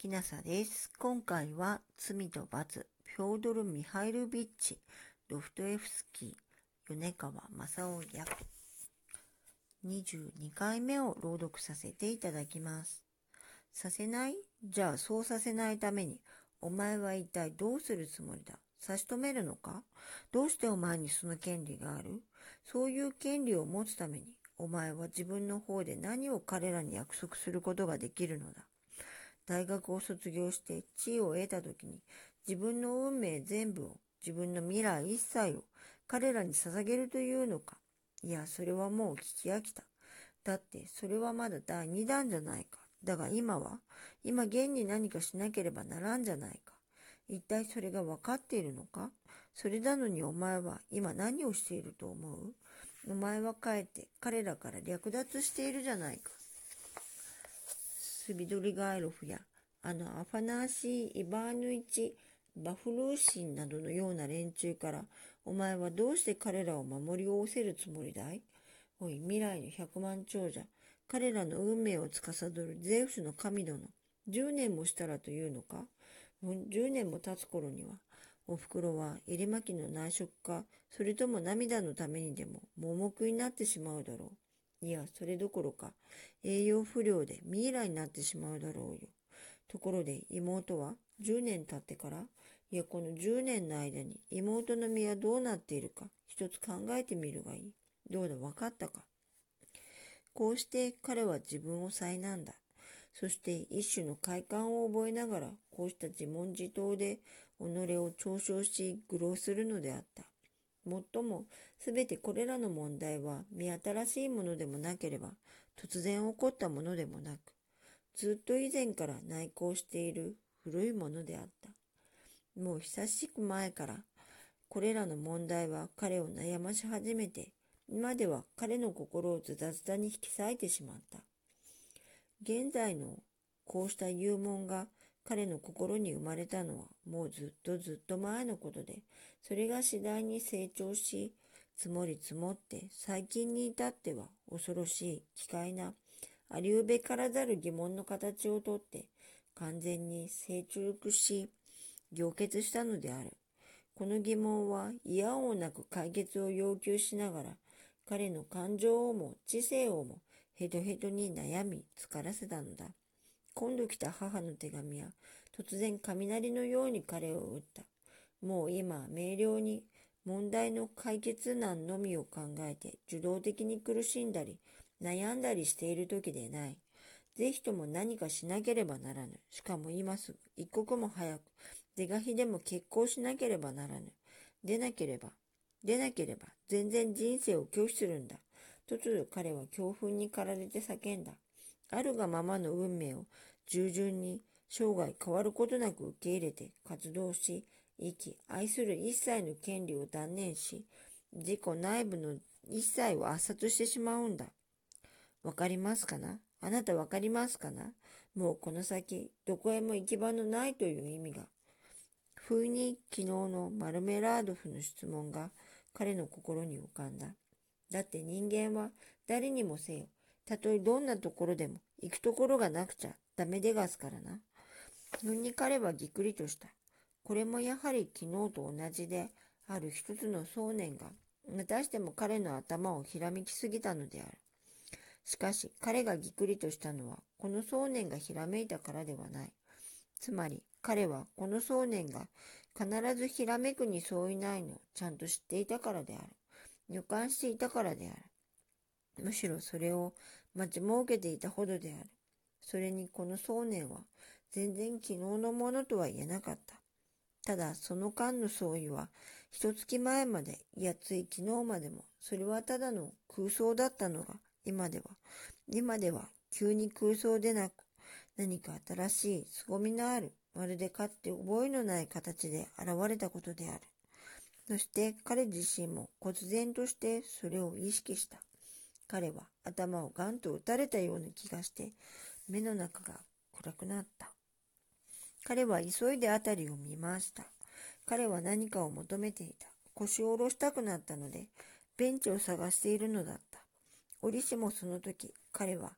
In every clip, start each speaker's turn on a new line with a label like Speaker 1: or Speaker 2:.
Speaker 1: きなさです。今回は罪と罰、フョードル・ミハイルビッチ、ロフトエフスキー、米川正夫役、22回目を朗読させていただきます。させない？じゃあそうさせないために、お前は一体どうするつもりだ？差し止めるのか？どうしてお前にその権利がある？そういう権利を持つために、お前は自分の方で何を彼らに約束することができるのだ？大学を卒業して地位を得た時に自分の運命全部を自分の未来一切を彼らに捧げるというのか。いやそれはもう聞き飽きた。だってそれはまだ第二弾じゃないか。だが今は今現に何かしなければならんじゃないか。一体それが分かっているのか。それなのにお前は今何をしていると思う？お前はかえって彼らから略奪しているじゃないか。スビドリガイロフやあのアファナーシー・イバーヌイチ・バフルーシンなどのような連中からお前はどうして彼らを守りおせるつもりだい？おい未来の百万長者彼らの運命を司るゼウスの神殿10年もしたらというのか？10年も経つ頃にはおふくろは入れ巻きの内職かそれとも涙のためにでも盲目になってしまうだろう。いや、それどころか、栄養不良でミイラになってしまうだろうよ。ところで妹は10年経ってから、いや、この10年の間に妹の身はどうなっているか、一つ考えてみるがいい。どうだ、わかったか。こうして彼は自分を災難だ。そして一種の快感を覚えながら、こうした自問自答で己を嘲笑し、愚弄するのであった。もっとも、すべてこれらの問題は見新しいものでもなければ、突然起こったものでもなく、ずっと以前から内向している古いものであった。もう久しく前から、これらの問題は彼を悩まし始めて、今では彼の心をズタズタに引き裂いてしまった。現在のこうした幽問が彼の心に生まれたのはもうずっとずっと前のことで、それが次第に成長し、積もり積もって最近に至っては恐ろしい奇怪なありうべからざる疑問の形をとって完全に成熟し凝結したのである。この疑問は嫌をなく解決を要求しながら彼の感情をも知性をもヘトヘトに悩み疲らせたのだ。今度来た母の手紙は突然雷のように彼を打った。もう今明瞭に問題の解決難のみを考えて受動的に苦しんだり悩んだりしている時でない。ぜひとも何かしなければならぬ。しかも今すぐ一刻も早く出がひでも結婚しなければならぬ。出なければ、出なければ全然人生を拒否するんだ。突如彼は強風に駆られて叫んだ。あるがままの運命を従順に生涯変わることなく受け入れて活動し、生き、愛する一切の権利を断念し、自己内部の一切を圧殺してしまうんだ。わかりますかな？あなたわかりますかな？もうこの先、どこへも行き場のないという意味が。不意に昨日のマルメラードフの質問が彼の心に浮かんだ。だって人間は誰にもせよ。たとえどんなところでも行くところがなくちゃダメでがすからな。ふんに彼はぎっくりとした。これもやはり昨日と同じで、ある一つの想念が、またしても彼の頭をひらめきすぎたのである。しかし、彼がぎっくりとしたのは、この想念がひらめいたからではない。つまり、彼はこの想念が必ずひらめくにそういないのをちゃんと知っていたからである。予感していたからである。むしろそれを待ち設けていたほどである。それにこの想念は全然昨日のものとは言えなかった。ただその間の相違は一月前まで、いやつい昨日までも、それはただの空想だったのが、今では、今では急に空想でなく、何か新しい凄みのある、まるでかつて覚えのない形で現れたことである。そして彼自身も忽然としてそれを意識した。彼は頭をガンと打たれたような気がして、目の中が暗くなった。彼は急いで辺りを見ました。彼は何かを求めていた。腰を下ろしたくなったので、ベンチを探しているのだった。折しもその時、彼は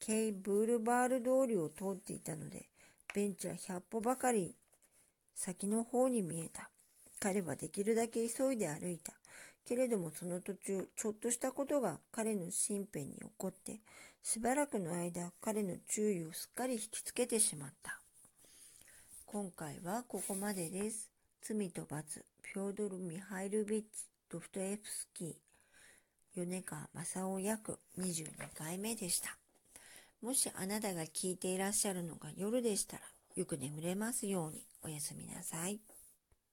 Speaker 1: ケイ・ブールバール通りを通っていたので、ベンチは100歩ばかり先の方に見えた。彼はできるだけ急いで歩いた。けれどもその途中、ちょっとしたことが彼の身辺に起こって、しばらくの間、彼の注意をすっかり引きつけてしまった。今回はここまでです。罪と罰、フョードル・ミハイルビッチ、ドフトエフスキー、米川正夫役22回目でした。もしあなたが聞いていらっしゃるのが夜でしたら、よく眠れますようにおやすみなさい。